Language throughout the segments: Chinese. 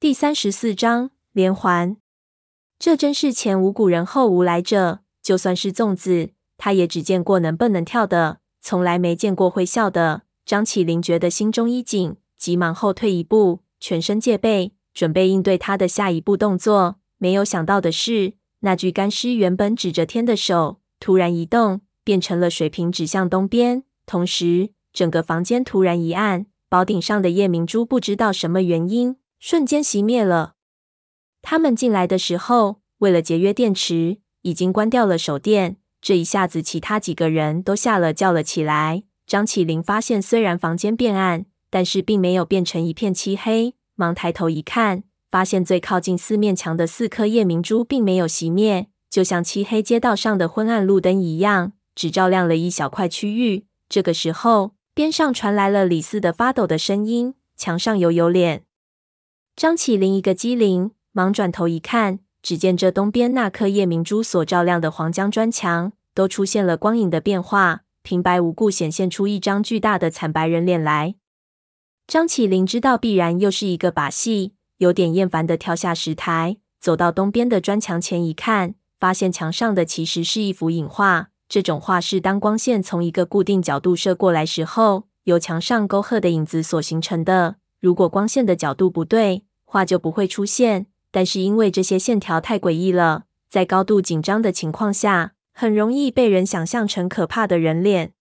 第三十四章连环。这真是前无古人后无来者。就算是粽子，他也只见过能蹦能跳的，从来没见过会笑的。张起灵觉得心中一紧，急忙后退一步，全身戒备，准备应对他的下一步动作。没有想到的是，那具干尸原本指着天的手突然移动，变成了水平指向东边，同时整个房间突然一暗，宝顶上的夜明珠不知道什么原因。瞬间熄灭了。他们进来的时候，为了节约电池，已经关掉了手电。这一下子，其他几个人都吓了，叫了起来。张起灵发现，虽然房间变暗，但是并没有变成一片漆黑。忙抬头一看，发现最靠近四面墙的四颗夜明珠并没有熄灭，就像漆黑街道上的昏暗路灯一样，只照亮了一小块区域。这个时候，边上传来了李四的发抖的声音：“墙上有有脸。”张起灵一个机灵，忙转头一看，只见这东边那颗夜明珠所照亮的黄江砖墙，都出现了光影的变化，平白无故显现出一张巨大的惨白人脸来。张起灵知道必然又是一个把戏，有点厌烦地跳下石台，走到东边的砖墙前一看，发现墙上的其实是一幅影画。这种画是当光线从一个固定角度射过来时候，由墙上沟壑的影子所形成的。如果光线的角度不对，画就不会出现，但是因为这些线条太诡异了，在高度紧张的情况下，很容易被人想象成可怕的人脸。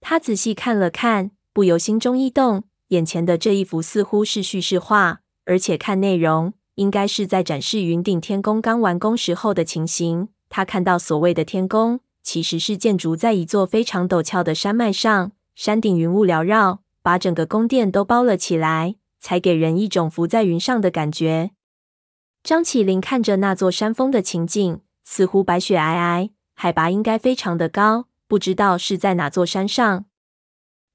他仔细看了看，不由心中一动，眼前的这一幅似乎是叙事画，而且看内容，应该是在展示云顶天宫刚完工时候的情形。他看到所谓的天宫，其实是建筑在一座非常陡峭的山脉上，山顶云雾缭绕，把整个宫殿都包了起来。才给人一种浮在云上的感觉。张起灵看着那座山峰的情景，似乎白雪皑皑，海拔应该非常的高，不知道是在哪座山上。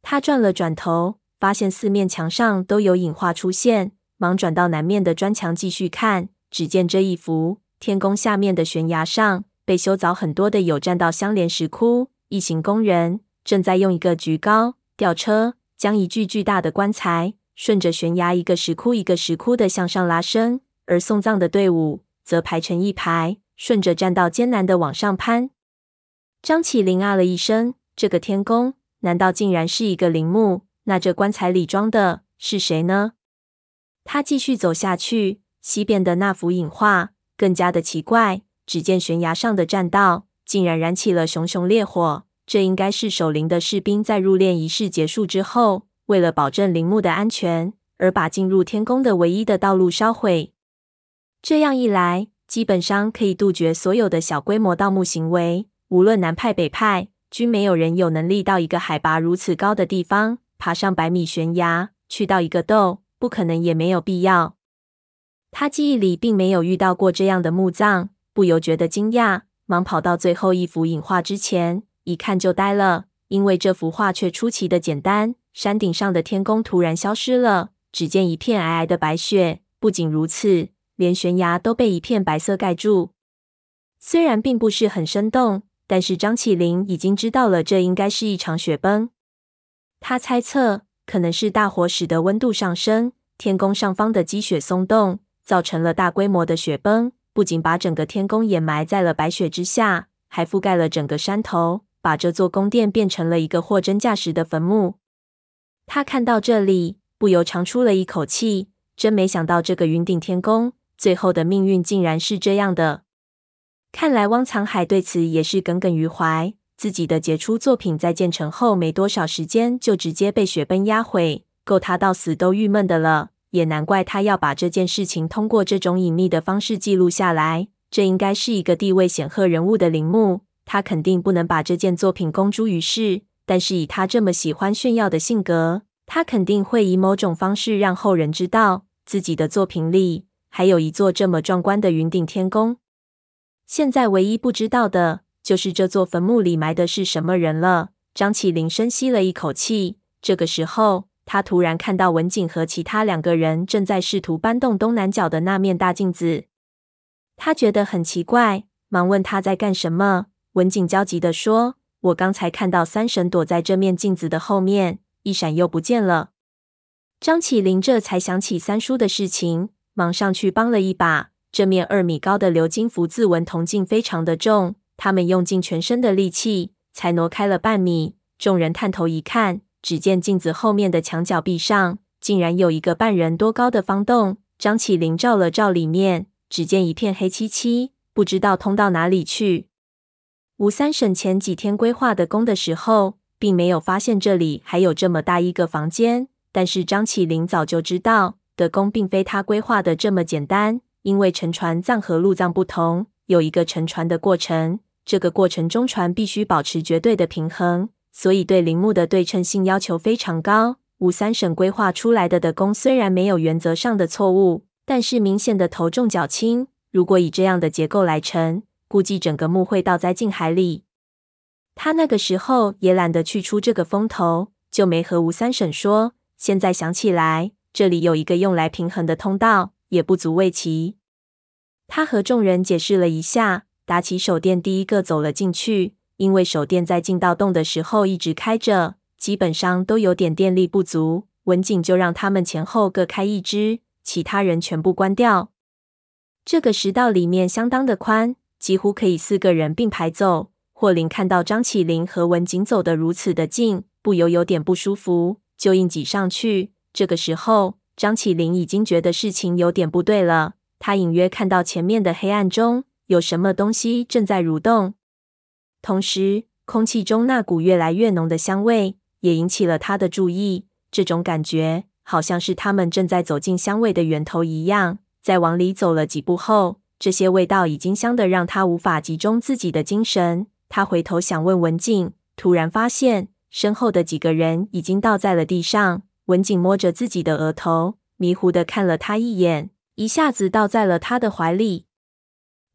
他转了转头，发现四面墙上都有影画出现，忙转到南面的砖墙继续看。只见这一幅天宫下面的悬崖上，被修凿很多的有栈道相连石窟，一行工人正在用一个举高吊车将一具巨大的棺材。顺着悬崖，一个石窟一个石窟的向上拉伸，而送葬的队伍则排成一排，顺着栈道艰难的往上攀。张起灵啊了一声：“这个天宫难道竟然是一个陵墓？那这棺材里装的是谁呢？”他继续走下去，西边的那幅影画更加的奇怪。只见悬崖上的栈道竟然燃起了熊熊烈火，这应该是守陵的士兵在入殓仪式结束之后。为了保证陵墓的安全，而把进入天宫的唯一的道路烧毁。这样一来，基本上可以杜绝所有的小规模盗墓行为。无论南派北派，均没有人有能力到一个海拔如此高的地方，爬上百米悬崖去盗一个洞，不可能，也没有必要。他记忆里并没有遇到过这样的墓葬，不由觉得惊讶，忙跑到最后一幅影画之前，一看就呆了，因为这幅画却出奇的简单。山顶上的天宫突然消失了，只见一片皑皑的白雪。不仅如此，连悬崖都被一片白色盖住。虽然并不是很生动，但是张起灵已经知道了，这应该是一场雪崩。他猜测，可能是大火使得温度上升，天宫上方的积雪松动，造成了大规模的雪崩。不仅把整个天宫掩埋在了白雪之下，还覆盖了整个山头，把这座宫殿变成了一个货真价实的坟墓。他看到这里，不由长出了一口气。真没想到，这个云顶天宫最后的命运竟然是这样的。看来汪藏海对此也是耿耿于怀。自己的杰出作品在建成后没多少时间，就直接被雪崩压毁，够他到死都郁闷的了。也难怪他要把这件事情通过这种隐秘的方式记录下来。这应该是一个地位显赫人物的陵墓，他肯定不能把这件作品公诸于世。但是以他这么喜欢炫耀的性格，他肯定会以某种方式让后人知道自己的作品里还有一座这么壮观的云顶天宫。现在唯一不知道的就是这座坟墓里埋的是什么人了。张起灵深吸了一口气，这个时候他突然看到文景和其他两个人正在试图搬动东南角的那面大镜子，他觉得很奇怪，忙问他在干什么。文景焦急地说。我刚才看到三婶躲在这面镜子的后面，一闪又不见了。张起灵这才想起三叔的事情，忙上去帮了一把。这面二米高的鎏金福字纹铜镜非常的重，他们用尽全身的力气才挪开了半米。众人探头一看，只见镜子后面的墙角壁上竟然有一个半人多高的方洞。张起灵照了照里面，只见一片黑漆漆，不知道通到哪里去。吴三省前几天规划的宫的时候，并没有发现这里还有这么大一个房间，但是张起灵早就知道的宫并非他规划的这么简单。因为沉船葬和陆葬不同，有一个沉船的过程，这个过程中船必须保持绝对的平衡，所以对陵墓的对称性要求非常高。吴三省规划出来的的宫虽然没有原则上的错误，但是明显的头重脚轻。如果以这样的结构来沉，估计整个墓会倒在静海里。他那个时候也懒得去出这个风头，就没和吴三省说。现在想起来，这里有一个用来平衡的通道。也不足为奇。他和众人解释了一下，打起手电，第一个走了进去。因为手电在进到洞的时候一直开着，基本上都有点电力不足。文景就让他们前后各开一支，其他人全部关掉。这个石道里面相当的宽，几乎可以四个人并排走。霍林看到张起灵和文景走得如此的近，不由有点不舒服，就硬挤上去。这个时候。张起灵已经觉得事情有点不对了，他隐约看到前面的黑暗中有什么东西正在蠕动，同时空气中那股越来越浓的香味也引起了他的注意。这种感觉好像是他们正在走进香味的源头一样。在往里走了几步后，这些味道已经香得让他无法集中自己的精神。他回头想问文静，突然发现身后的几个人已经倒在了地上。文静摸着自己的额头，迷糊的看了他一眼，一下子倒在了他的怀里。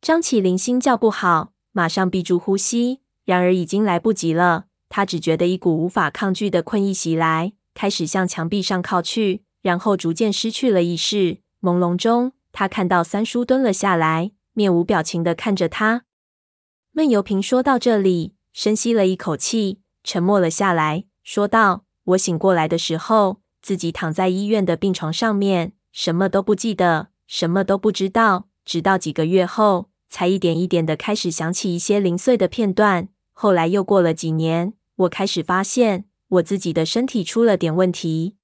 张起灵心叫不好，马上闭住呼吸。然而已经来不及了，他只觉得一股无法抗拒的困意袭来，开始向墙壁上靠去，然后逐渐失去了意识。朦胧中，他看到三叔蹲了下来，面无表情地看着他。闷油瓶说到这里，深吸了一口气，沉默了下来，说道。我醒过来的时候，自己躺在医院的病床上面，什么都不记得，什么都不知道。直到几个月后，才一点一点的开始想起一些零碎的片段。后来又过了几年，我开始发现我自己的身体出了点问题。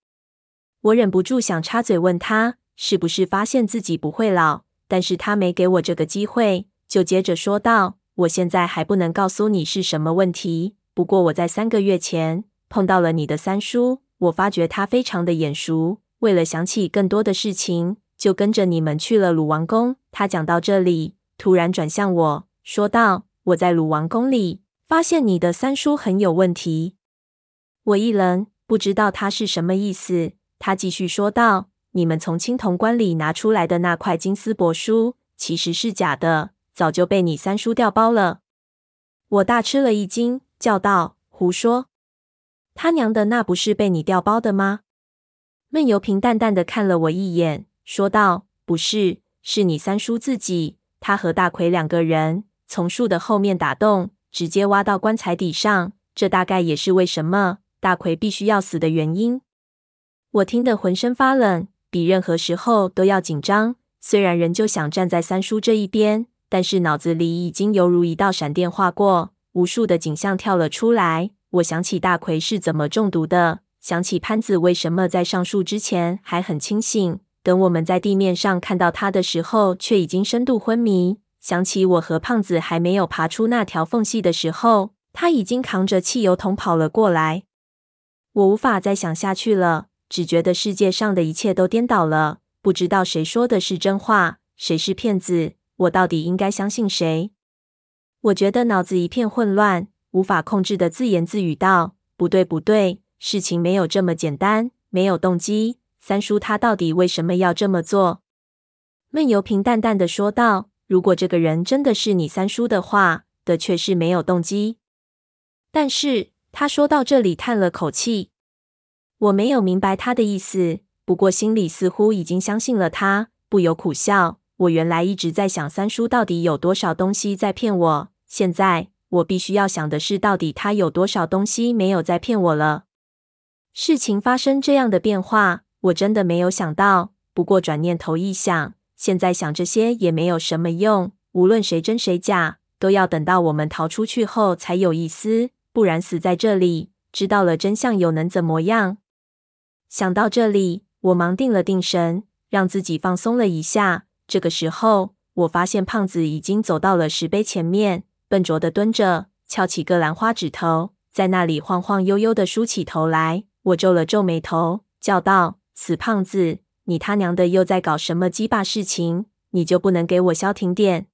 我忍不住想插嘴问他，是不是发现自己不会老？但是他没给我这个机会，就接着说道：“我现在还不能告诉你是什么问题，不过我在三个月前。”碰到了你的三叔，我发觉他非常的眼熟。为了想起更多的事情，就跟着你们去了鲁王宫。他讲到这里，突然转向我说道：“我在鲁王宫里发现你的三叔很有问题。”我一愣，不知道他是什么意思。他继续说道：“你们从青铜棺里拿出来的那块金丝帛书，其实是假的，早就被你三叔调包了。”我大吃了一惊，叫道：“胡说！”他娘的，那不是被你调包的吗？闷油瓶淡淡的看了我一眼，说道：“不是，是你三叔自己。他和大奎两个人从树的后面打洞，直接挖到棺材底上。这大概也是为什么大奎必须要死的原因。”我听得浑身发冷，比任何时候都要紧张。虽然仍旧想站在三叔这一边，但是脑子里已经犹如一道闪电划过，无数的景象跳了出来。我想起大奎是怎么中毒的，想起潘子为什么在上树之前还很清醒，等我们在地面上看到他的时候却已经深度昏迷。想起我和胖子还没有爬出那条缝隙的时候，他已经扛着汽油桶跑了过来。我无法再想下去了，只觉得世界上的一切都颠倒了，不知道谁说的是真话，谁是骗子，我到底应该相信谁？我觉得脑子一片混乱。无法控制的自言自语道：“不对，不对，事情没有这么简单，没有动机。三叔他到底为什么要这么做？”闷油瓶淡淡的说道：“如果这个人真的是你三叔的话，的确是没有动机。但是他说到这里叹了口气，我没有明白他的意思，不过心里似乎已经相信了他，不由苦笑。我原来一直在想三叔到底有多少东西在骗我，现在。”我必须要想的是，到底他有多少东西没有在骗我了？事情发生这样的变化，我真的没有想到。不过转念头一想，现在想这些也没有什么用。无论谁真谁假，都要等到我们逃出去后才有意思。不然死在这里，知道了真相又能怎么样？想到这里，我忙定了定神，让自己放松了一下。这个时候，我发现胖子已经走到了石碑前面，笨拙地蹲着，翘起个兰花指头，在那里晃晃悠悠地梳起头来。我皱了皱眉头，叫道：“死胖子，你他娘的又在搞什么鸡巴事情？你就不能给我消停点？”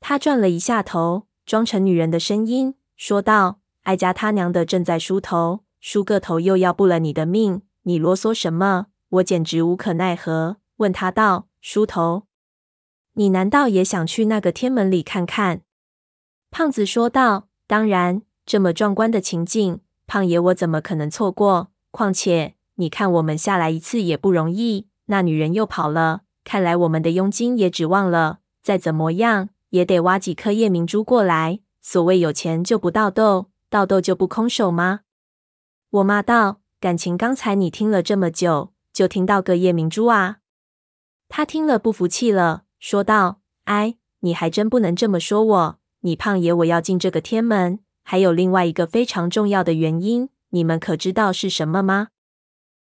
他转了一下头，装成女人的声音说道：“哀家他娘的正在梳头，梳个头又要不了你的命，你啰嗦什么？”我简直无可奈何，问他道：“梳头，你难道也想去那个天门里看看？”胖子说道：“当然，这么壮观的情景，胖爷我怎么可能错过？况且你看我们下来一次也不容易，那女人又跑了，看来我们的佣金也指望了。再怎么样。”也得挖几颗夜明珠过来。所谓有钱就不倒豆，倒豆就不空手吗？我骂道：“感情刚才你听了这么久，就听到个夜明珠啊？”他听了不服气了，说道：“哎，你还真不能这么说我。你胖爷我要进这个天门，还有另外一个非常重要的原因，你们可知道是什么吗？”